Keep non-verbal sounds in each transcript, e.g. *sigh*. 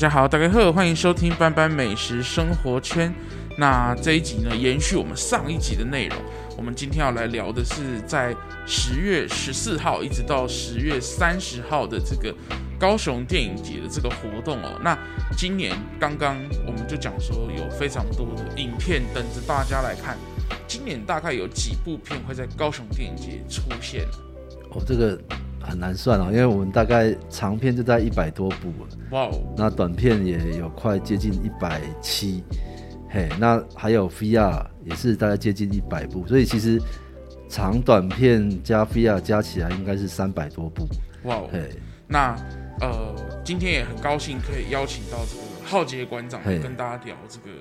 大家好，大家好，欢迎收听班班美食生活圈。那这一集呢，延续我们上一集的内容。我们今天要来聊的是，在十月十四号一直到十月三十号的这个高雄电影节的这个活动哦。那今年刚刚我们就讲说，有非常多的影片等着大家来看。今年大概有几部片会在高雄电影节出现？哦，这个。很难算哦，因为我们大概长片就在一百多部哇哦，那短片也有快接近一百七，嘿，那还有 VR 也是大概接近一百部，所以其实长短片加 VR 加起来应该是三百多部。哇哦，嘿，那呃，今天也很高兴可以邀请到这个浩杰馆长来跟大家聊这个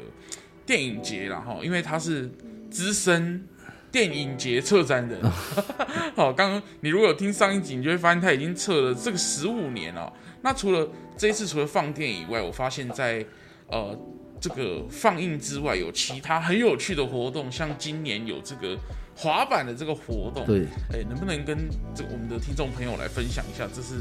电影节，然后因为他是资深。电影节策展人，*laughs* 好，刚刚你如果有听上一集，你就会发现他已经策了这个十五年了。那除了这一次除了放电影以外，我发现在呃这个放映之外，有其他很有趣的活动，像今年有这个滑板的这个活动。对，哎，能不能跟这我们的听众朋友来分享一下，这是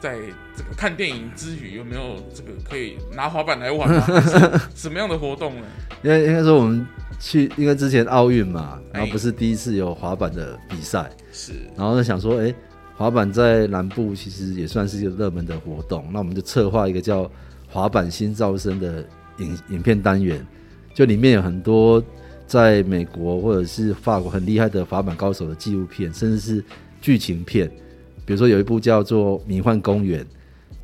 在这个看电影之余有没有这个可以拿滑板来玩啊？*laughs* 什么样的活动呢？因为应该说我们。去，因为之前奥运嘛，然后不是第一次有滑板的比赛，是，然后就想说，哎，滑板在南部其实也算是一个热门的活动，那我们就策划一个叫“滑板新招生”的影影片单元，就里面有很多在美国或者是法国很厉害的滑板高手的纪录片，甚至是剧情片，比如说有一部叫做《迷幻公园》，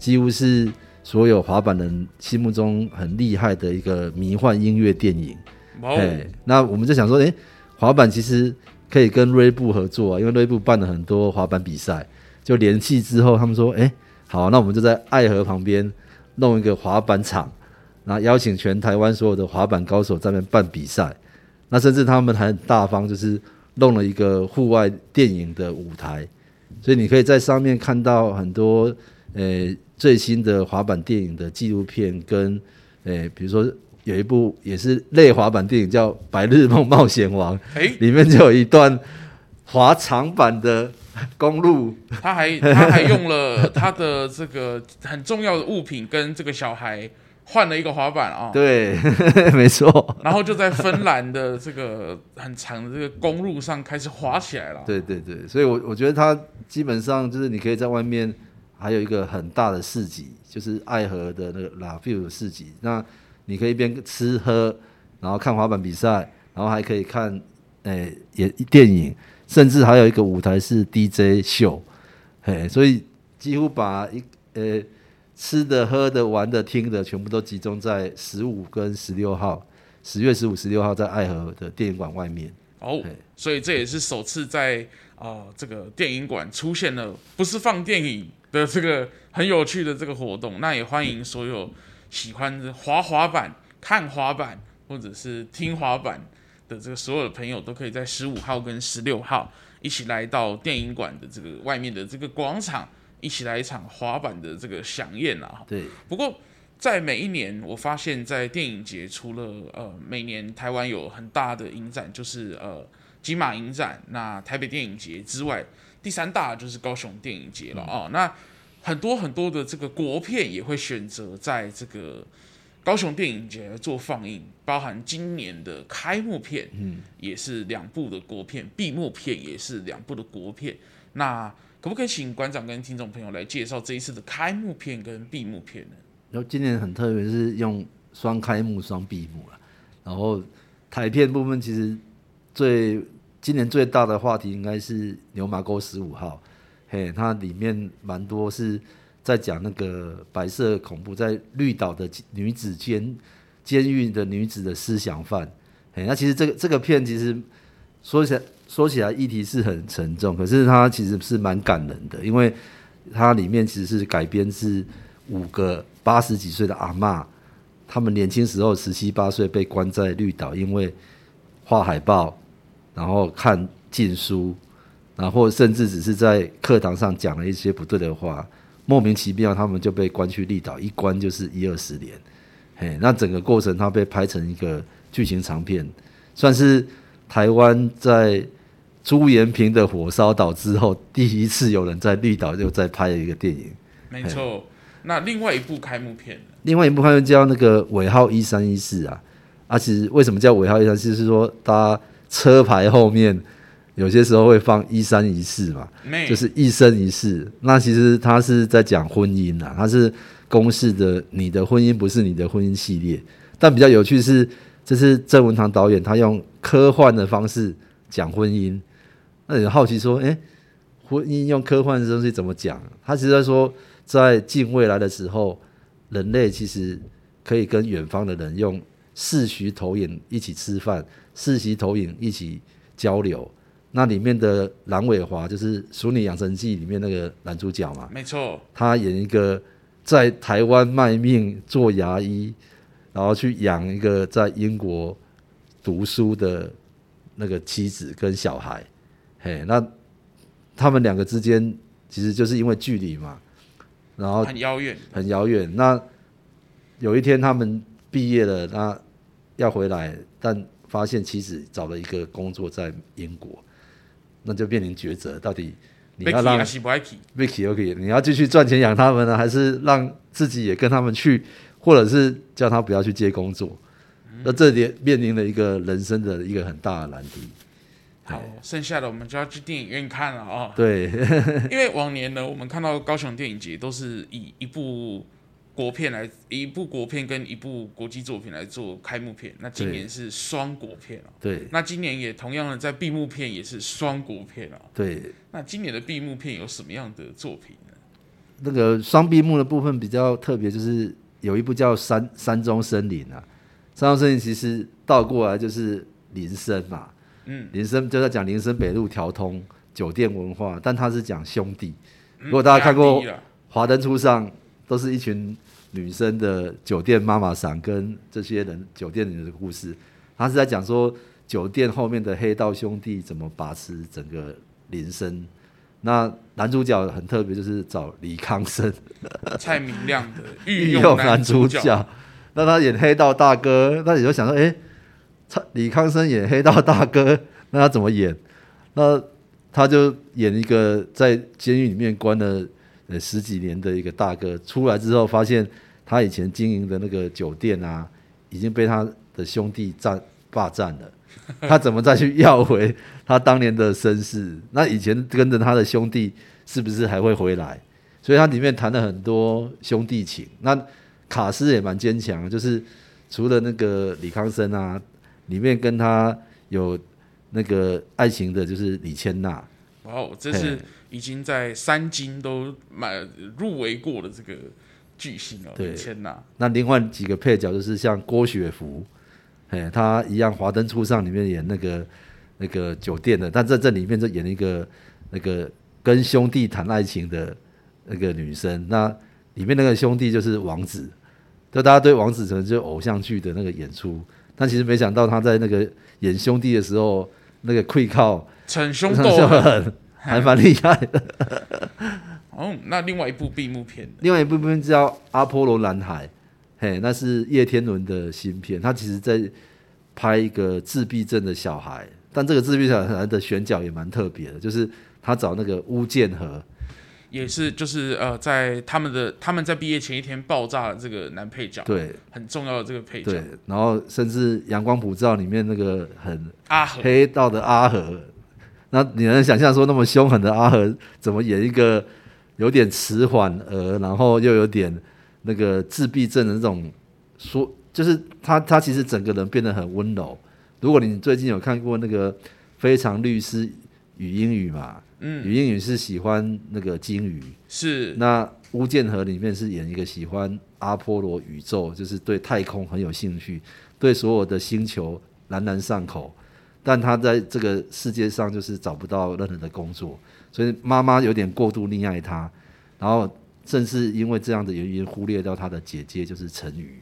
几乎是所有滑板人心目中很厉害的一个迷幻音乐电影。哎、哦，那我们就想说，哎、欸，滑板其实可以跟锐步合作啊，因为锐步办了很多滑板比赛，就联系之后，他们说，哎、欸，好，那我们就在爱河旁边弄一个滑板场，然后邀请全台湾所有的滑板高手在那边办比赛，那甚至他们还很大方，就是弄了一个户外电影的舞台，所以你可以在上面看到很多，呃、欸，最新的滑板电影的纪录片跟，呃、欸，比如说。有一部也是类滑板电影，叫《白日梦冒险王》，欸，里面就有一段滑长板的公路。他还他还用了他的这个很重要的物品，跟这个小孩换了一个滑板啊。对，*laughs* 没错。然后就在芬兰的这个很长的这个公路上开始滑起来了。对对对，所以我我觉得它基本上就是你可以在外面还有一个很大的市集，就是爱河的那个 La View 市集。那你可以一边吃喝，然后看滑板比赛，然后还可以看，诶、欸，也电影，甚至还有一个舞台是 DJ 秀，嘿，所以几乎把一呃、欸、吃的、喝的、玩的、听的，全部都集中在十五跟十六号，十月十五、十六号在爱河的电影馆外面。哦，所以这也是首次在啊、呃、这个电影馆出现了不是放电影的这个很有趣的这个活动，那也欢迎所有。喜欢滑滑板、看滑板或者是听滑板的这个所有的朋友，都可以在十五号跟十六号一起来到电影馆的这个外面的这个广场，一起来一场滑板的这个饗宴啊！对。不过在每一年，我发现，在电影节除了呃每年台湾有很大的影展，就是呃金马影展、那台北电影节之外，第三大就是高雄电影节了啊、哦。那很多很多的这个国片也会选择在这个高雄电影节做放映，包含今年的开幕片，嗯，也是两部的国片，闭幕片也是两部的国片。那可不可以请馆长跟听众朋友来介绍这一次的开幕片跟闭幕片呢？然后今年很特别，是用双开幕双闭幕了。然后台片部分其实最今年最大的话题应该是牛马沟十五号。嘿，它里面蛮多是在讲那个白色恐怖，在绿岛的女子监监狱的女子的思想犯。嘿，那其实这个这个片其实说起来说起来议题是很沉重，可是它其实是蛮感人的，因为它里面其实是改编自五个八十几岁的阿嬷，他们年轻时候十七八岁被关在绿岛，因为画海报，然后看禁书。然后甚至只是在课堂上讲了一些不对的话，莫名其妙他们就被关去绿岛，一关就是一二十年。嘿，那整个过程他被拍成一个剧情长片，算是台湾在朱延平的火烧岛之后第一次有人在绿岛又再拍了一个电影。没错。那另外一部开幕片，另外一部开幕叫那个尾号一三一四啊。啊，其实为什么叫尾号一三一四？是说它车牌后面有些时候会放一三一四嘛，就是一生一世。那其实它是在讲婚姻啊，它是公式的，你的婚姻不是你的婚姻系列。但比较有趣是，这是郑文堂导演他用科幻的方式讲婚姻。那你好奇说，诶，婚姻用科幻的东西怎么讲？他其实在说，在近未来的时候，人类其实可以跟远方的人用。视徐投影一起吃饭，视徐投影一起交流。那里面的蓝伟华就是《熟女养成记》里面那个男主角嘛，没错。他演一个在台湾卖命做牙医，然后去养一个在英国读书的那个妻子跟小孩。嘿，那他们两个之间其实就是因为距离嘛，然后很遥远，很遥远。那有一天他们毕业了，那要回来，但发现妻子找了一个工作在英国，那就面临抉择：到底你要让 Vicky OK，你要继续赚钱养他们呢，还是让自己也跟他们去，或者是叫他不要去接工作？那、嗯、这里面临了一个人生的一个很大的难题。好，剩下的我们就要去电影院看了啊、哦。对，*laughs* *laughs* 因为往年呢，我们看到高雄电影节都是以一部。国片来一部国片跟一部国际作品来做开幕片，那今年是双国片哦。对，那今年也同样的在闭幕片也是双国片哦。对，那今年的闭幕片有什么样的作品呢？那个双闭幕的部分比较特别，就是有一部叫《山山中森林》啊，《山中森林》其实倒过来就是林森嘛。嗯，林森就在讲林森北路调通酒店文化，但他是讲兄弟。如果大家看过《华灯初上》，都是一群。女生的酒店妈妈桑跟这些人酒店里的故事，他是在讲说酒店后面的黑道兄弟怎么把持整个林森。那男主角很特别，就是找李康生、蔡明亮的御用男主角。那他演黑道大哥，那你就想说，哎、李康生演黑道大哥，*laughs* 那他怎么演？那他就演一个在监狱里面关了呃十几年的一个大哥，出来之后发现。他以前经营的那个酒店啊，已经被他的兄弟占霸占了。*laughs* 他怎么再去要回 *laughs* 他当年的身世？那以前跟着他的兄弟是不是还会回来？所以他里面谈了很多兄弟情。那卡斯也蛮坚强，就是除了那个李康生啊，里面跟他有那个爱情的，就是李千娜。哇哦，这是已经在三金都买入围过的这个。巨星哦，李千娜！那另外几个配角就是像郭雪芙，哎，她一样《华灯初上》里面演那个那个酒店的，但在这里面就演一个那个跟兄弟谈爱情的那个女生。那里面那个兄弟就是王子，就大家对王子可能就偶像剧的那个演出，但其实没想到他在那个演兄弟的时候，那个愧靠逞凶斗狠，*laughs* 还蛮厉害的。*laughs* 哦，那另外一部闭幕片，另外一部片叫《阿波罗男孩》，嘿，那是叶天伦的新片。他其实在拍一个自闭症的小孩，但这个自闭小孩的选角也蛮特别的，就是他找那个巫建和，也是就是呃，在他们的他们在毕业前一天爆炸了这个男配角，对，很重要的这个配角。对，然后甚至《阳光普照》里面那个很阿和黑道的阿和，那你能想象说那么凶狠的阿和怎么演一个？有点迟缓，而，然后又有点那个自闭症的那种，说就是他他其实整个人变得很温柔。如果你最近有看过那个《非常律师与英语》嘛，嗯，禹英禑是喜欢那个鲸鱼，是那巫建和里面是演一个喜欢阿波罗宇宙，就是对太空很有兴趣，对所有的星球朗朗上口，但他在这个世界上就是找不到任何的工作。所以妈妈有点过度溺爱他，然后正是因为这样的原因忽略掉他的姐姐就是陈宇，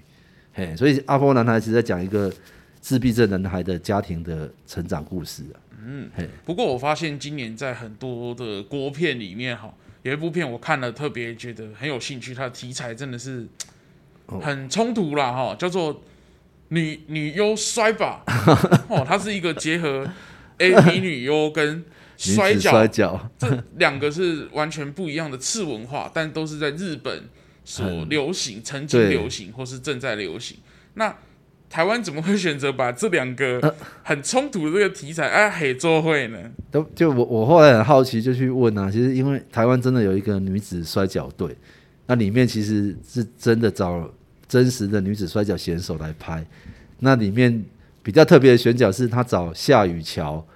嘿，所以阿波男孩其实在讲一个自闭症男孩的家庭的成长故事啊。嗯，嘿。不过我发现今年在很多的国片里面哈，有一部片我看了特别觉得很有兴趣，它的题材真的是很冲突啦哈，叫做女女优摔吧 *laughs* 哦，它是一个结合 AV 女优跟 *laughs* 摔跤，摔跤，这两个是完全不一样的次文化，但都是在日本所流行、曾经流行或是正在流行。那台湾怎么会选择把这两个很冲突的这个题材啊黑做会呢？都就我我后来很好奇，就去问啊。其实因为台湾真的有一个女子摔跤队，那里面其实是真的找真实的女子摔跤选手来拍。那里面比较特别的选角是他找夏雨乔，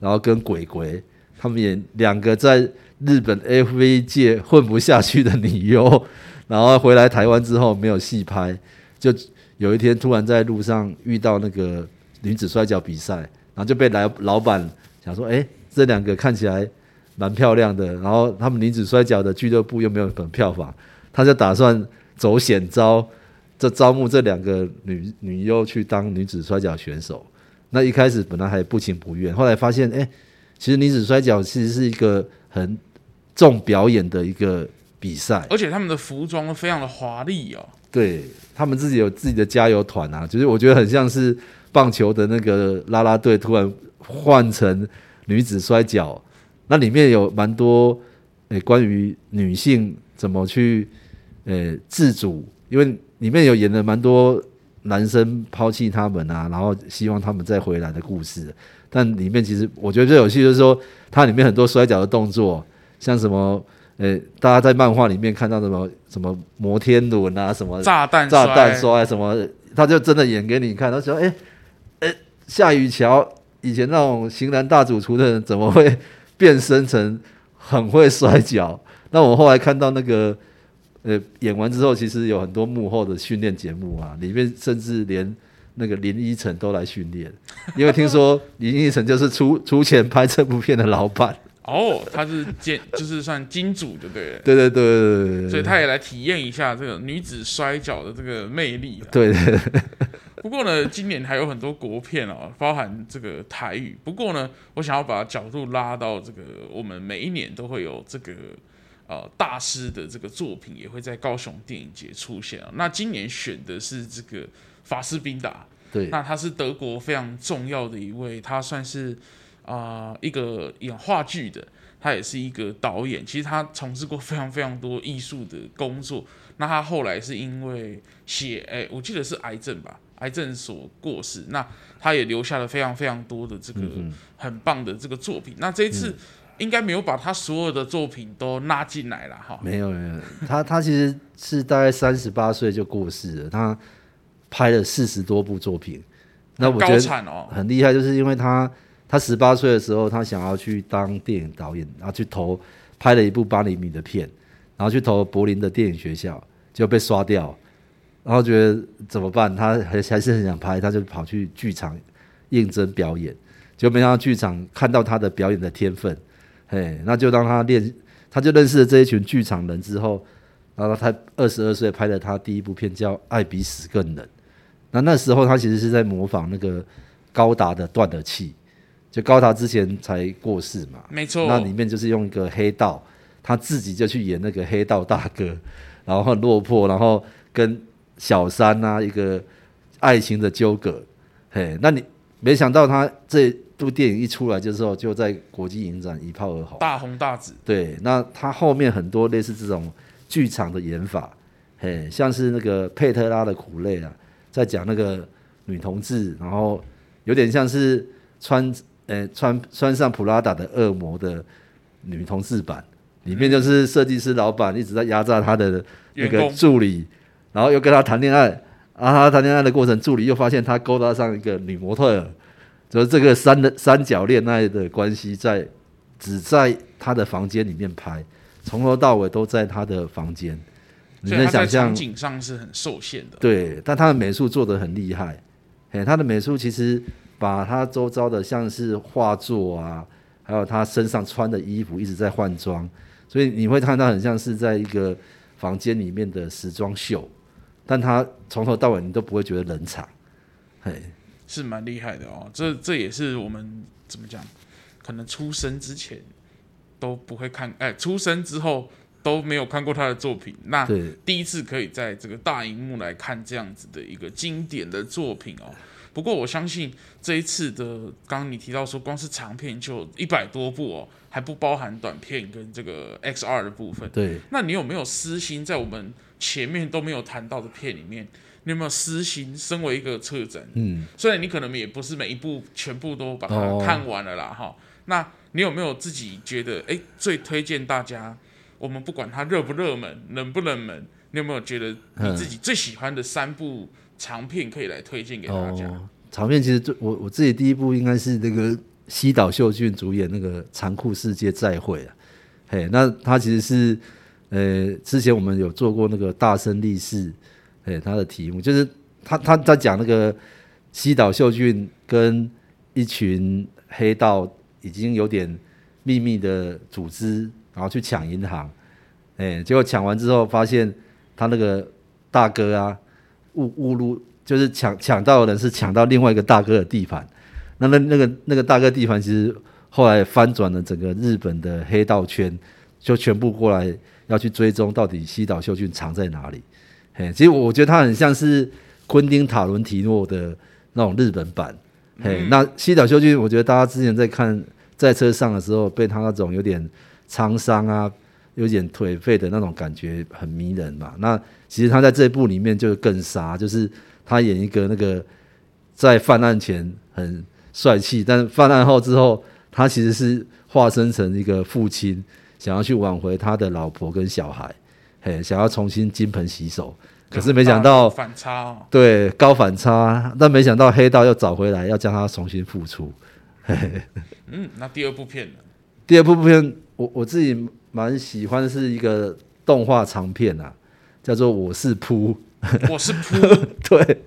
然后跟鬼鬼他们演两个在日本 FV 界混不下去的女优，然后回来台湾之后没有戏拍，就。有一天突然在路上遇到那个女子摔跤比赛，然后就被来老板想说：“哎，这两个看起来蛮漂亮的，然后他们女子摔跤的俱乐部又没有本票房，他就打算走险招，就招募这两个女女优去当女子摔跤选手。那一开始本来还不情不愿，后来发现，哎，其实女子摔跤其实是一个很重表演的一个比赛，而且他们的服装非常的华丽哦。”对他们自己有自己的加油团啊，就是我觉得很像是棒球的那个啦啦队突然换成女子摔跤，那里面有蛮多诶、关于女性怎么去诶、自主，因为里面有演了蛮多男生抛弃他们啊，然后希望他们再回来的故事。但里面其实我觉得最有趣就是说，它里面很多摔跤的动作，像什么。诶、欸，大家在漫画里面看到什么什么摩天轮啊，什么炸弹炸弹摔什么，他就真的演给你看。他说：“诶、欸，诶、欸，夏雨乔以前那种型男大主厨的人，怎么会变身成很会摔跤？”那我后来看到那个，呃，演完之后，其实有很多幕后的训练节目啊，里面甚至连那个林依晨都来训练，因为听说林依晨就是出出钱拍这部片的老板。哦，他是金，*laughs* 就是算金主，对了对？对对对对对，所以他也来体验一下这个女子摔跤的这个魅力。对对对。不过呢，今年还有很多国片哦，包含这个台语。不过呢，我想要把角度拉到这个，我们每一年都会有这个呃大师的这个作品，也会在高雄电影节出现啊。那今年选的是这个法斯宾达，对，那他是德国非常重要的一位，他算是。啊、呃，一个演话剧的，他也是一个导演。其实他从事过非常非常多艺术的工作。那他后来是因为血，哎，我记得是癌症吧，癌症所过世。那他也留下了非常非常多的这个很棒的这个作品。嗯、那这一次应该没有把他所有的作品都拉进来了哈。没有没有，他他其实是大概三十八岁就过世了。他拍了四十多部作品，那我觉得很厉害，就是因为他。他十八岁的时候，他想要去当电影导演，然后去投拍了一部八厘米的片，然后去投柏林的电影学校，就被刷掉。然后觉得怎么办？他还还是很想拍，他就跑去剧场应征表演，就没想到剧场看到他的表演的天分，嘿，那就让他练，他就认识了这一群剧场人之后，然后他二十二岁拍了他第一部片叫《爱比死更冷》。那那时候他其实是在模仿那个高达的断了气。就高达之前才过世嘛，没错。那里面就是用一个黑道，他自己就去演那个黑道大哥，然后很落魄，然后跟小三啊一个爱情的纠葛。嘿，那你没想到他这部电影一出来的时候，就在国际影展一炮而红，大红大紫。对，那他后面很多类似这种剧场的演法，嘿，像是那个佩特拉的苦泪啊，在讲那个女同志，然后有点像是穿。呃，穿穿上普拉达的恶魔的女同事版，里面就是设计师老板一直在压榨他的那个助理，然后又跟他谈恋爱，然后他谈恋爱的过程，助理又发现他勾搭上一个女模特儿，就是这个三的三角恋爱的关系，在只在他的房间里面拍，从头到尾都在他的房间，你能想象场景上是很受限的。对，但他的美术做得很厉害，哎，他的美术其实。把他周遭的像是画作啊，还有他身上穿的衣服一直在换装，所以你会看到很像是在一个房间里面的时装秀，但他从头到尾你都不会觉得冷场，嘿，是蛮厉害的哦。这这也是我们怎么讲，可能出生之前都不会看，哎，出生之后都没有看过他的作品，那第一次可以在这个大荧幕来看这样子的一个经典的作品哦。不过我相信这一次的，刚刚你提到说，光是长片就一百多部哦，还不包含短片跟这个 XR 的部分。对，那你有没有私心在我们前面都没有谈到的片里面，你有没有私心？身为一个策展，嗯，虽然你可能也不是每一部全部都把它看完了啦，哈、哦，那你有没有自己觉得，哎，最推荐大家？我们不管它热不热门，冷不冷门，你有没有觉得你自己最喜欢的三部长片可以来推荐给大家？长片其实最我我自己第一部应该是那个西岛秀俊主演那个《残酷世界再会》啊，嘿，那他其实是呃之前我们有做过那个大声力士，哎，他的题目就是他他在讲那个西岛秀俊跟一群黑道已经有点秘密的组织。然后去抢银行，哎，结果抢完之后发现他那个大哥啊，误误入就是抢抢到的人是抢到另外一个大哥的地盘，那那那个那个大哥地盘其实后来翻转了整个日本的黑道圈，就全部过来要去追踪到底西岛秀俊藏在哪里，嘿，其实我觉得他很像是昆汀塔伦提诺的那种日本版，嘿，嗯、那西岛秀俊，我觉得大家之前在看在车上的时候被他那种有点。沧桑啊，有点颓废的那种感觉很迷人嘛。那其实他在这部里面就更杀，就是他演一个那个在犯案前很帅气，但犯案后之后，他其实是化身成一个父亲，想要去挽回他的老婆跟小孩，嘿，想要重新金盆洗手。可是没想到反差，哦，对，高反差，但没想到黑道又找回来，要将他重新复出。嘿嘿嗯，那第二部片呢？第二部片。我我自己蛮喜欢的是一个动画长片啊，叫做《我是扑》。我是扑，*laughs* 对，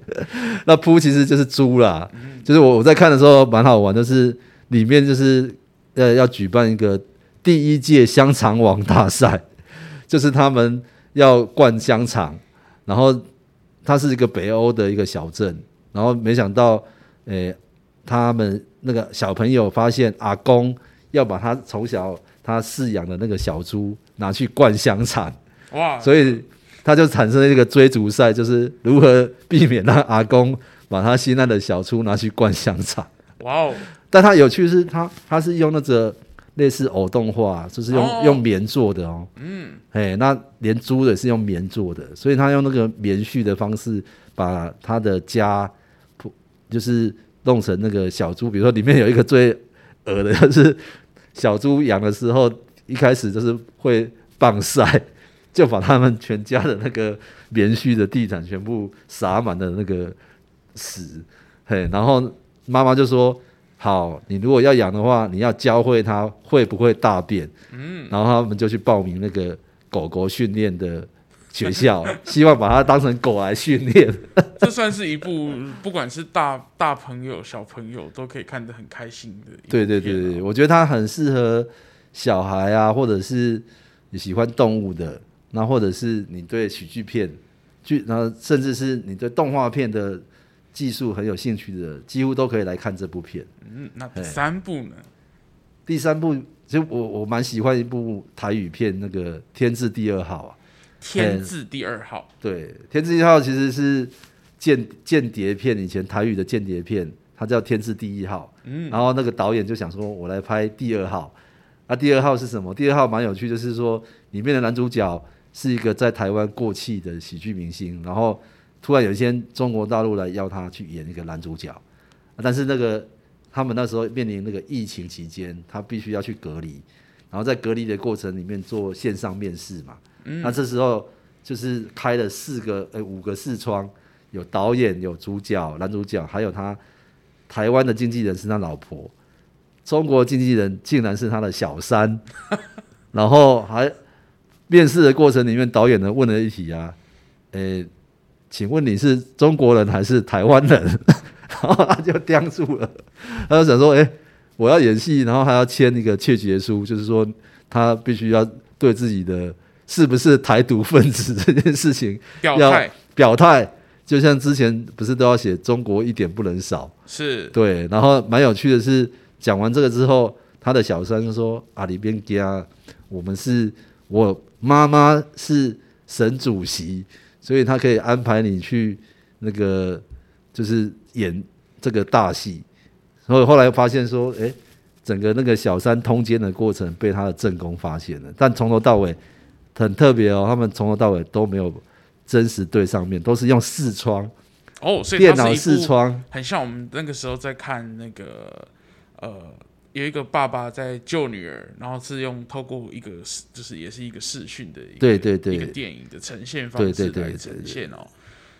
那扑其实就是猪啦。嗯、*laughs* 就是我我在看的时候蛮好玩，就是里面就是呃要举办一个第一届香肠王大赛，就是他们要灌香肠，然后它是一个北欧的一个小镇，然后没想到，诶、欸，他们那个小朋友发现阿公要把他从小。他饲养的那个小猪拿去灌香肠，哇！所以他就产生了一个追逐赛，就是如何避免让阿公把他心爱的小猪拿去灌香肠。哇哦！但他有趣的是，他他是用那个类似偶动画，就是用、哦、用棉做的哦。嗯，哎，那连猪也是用棉做的，所以他用那个棉絮的方式把他的家铺就是弄成那个小猪。比如说里面有一个最恶的，就是。小猪养的时候，一开始就是会放晒，就把他们全家的那个棉絮的地毯全部撒满了那个屎，嘿，然后妈妈就说：“好，你如果要养的话，你要教会它会不会大便。”嗯，然后他们就去报名那个狗狗训练的学校，*laughs* 希望把它当成狗来训练。*laughs* 这算是一部，不管是大大朋友、小朋友都可以看得很开心的。对对对对，我觉得它很适合小孩啊，或者是你喜欢动物的，那或者是你对喜剧片，剧，然后甚至是你对动画片的技术很有兴趣的，几乎都可以来看这部片。嗯，那第三部呢？第三部，其实我我蛮喜欢一部台语片，那个《天字第二号》啊。天字第二号，对，天字第二号其实是间间谍片，以前台语的间谍片，它叫天字第一号。嗯，然后那个导演就想说，我来拍第二号。那、啊、第二号是什么？第二号蛮有趣，就是说里面的男主角是一个在台湾过气的喜剧明星，然后突然有一天中国大陆来邀他去演一个男主角，但是那个他们那时候面临那个疫情期间，他必须要去隔离，然后在隔离的过程里面做线上面试嘛。嗯、那这时候就是开了四个呃、欸、五个视窗，有导演，有主角男主角，还有他台湾的经纪人是他老婆，中国经纪人竟然是他的小三，*laughs* 然后还面试的过程里面，导演呢问了一题啊，诶、欸，请问你是中国人还是台湾人？*laughs* 然后他就僵住了，他就想说，哎、欸，我要演戏，然后还要签一个窃结书，就是说他必须要对自己的。是不是台独分子 *laughs* 这件事情要表态？表态，就像之前不是都要写中国一点不能少？是对。然后蛮有趣的是，讲完这个之后，他的小三就说：“啊，里边家，我们是我妈妈是省主席，所以他可以安排你去那个，就是演这个大戏，所以后来发现说，哎，整个那个小三通奸的过程被他的正宫发现了，但从头到尾很特别哦，他们从头到尾都没有真实对上面，都是用视窗哦，所以电脑视窗，很像我们那个时候在看那个呃。有一个爸爸在救女儿，然后是用透过一个就是也是一个视讯的一个对对对一个电影的呈现方式来呈现哦。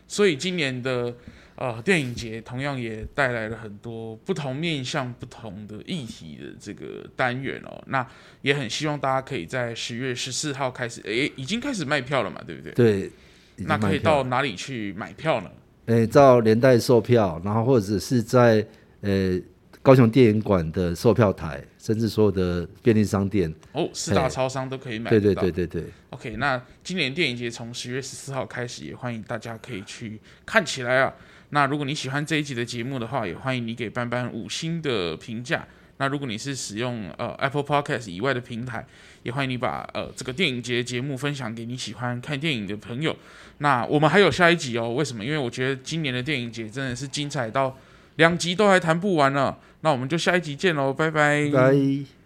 所以今年的呃电影节同样也带来了很多不同面向、不同的议题的这个单元哦。那也很希望大家可以在十月十四号开始，诶，已经开始卖票了嘛，对不对？对。那可以到哪里去买票呢？诶，照连带售票，然后或者是在呃。高雄电影馆的售票台，甚至所有的便利商店哦，四大超商都可以买到。对对对对对。OK，那今年电影节从十月十四号开始，也欢迎大家可以去看起来啊。那如果你喜欢这一集的节目的话，也欢迎你给班班五星的评价。那如果你是使用呃 Apple Podcast 以外的平台，也欢迎你把呃这个电影节节目分享给你喜欢看电影的朋友。那我们还有下一集哦，为什么？因为我觉得今年的电影节真的是精彩到。两集都还谈不完了，那我们就下一集见喽，拜。拜。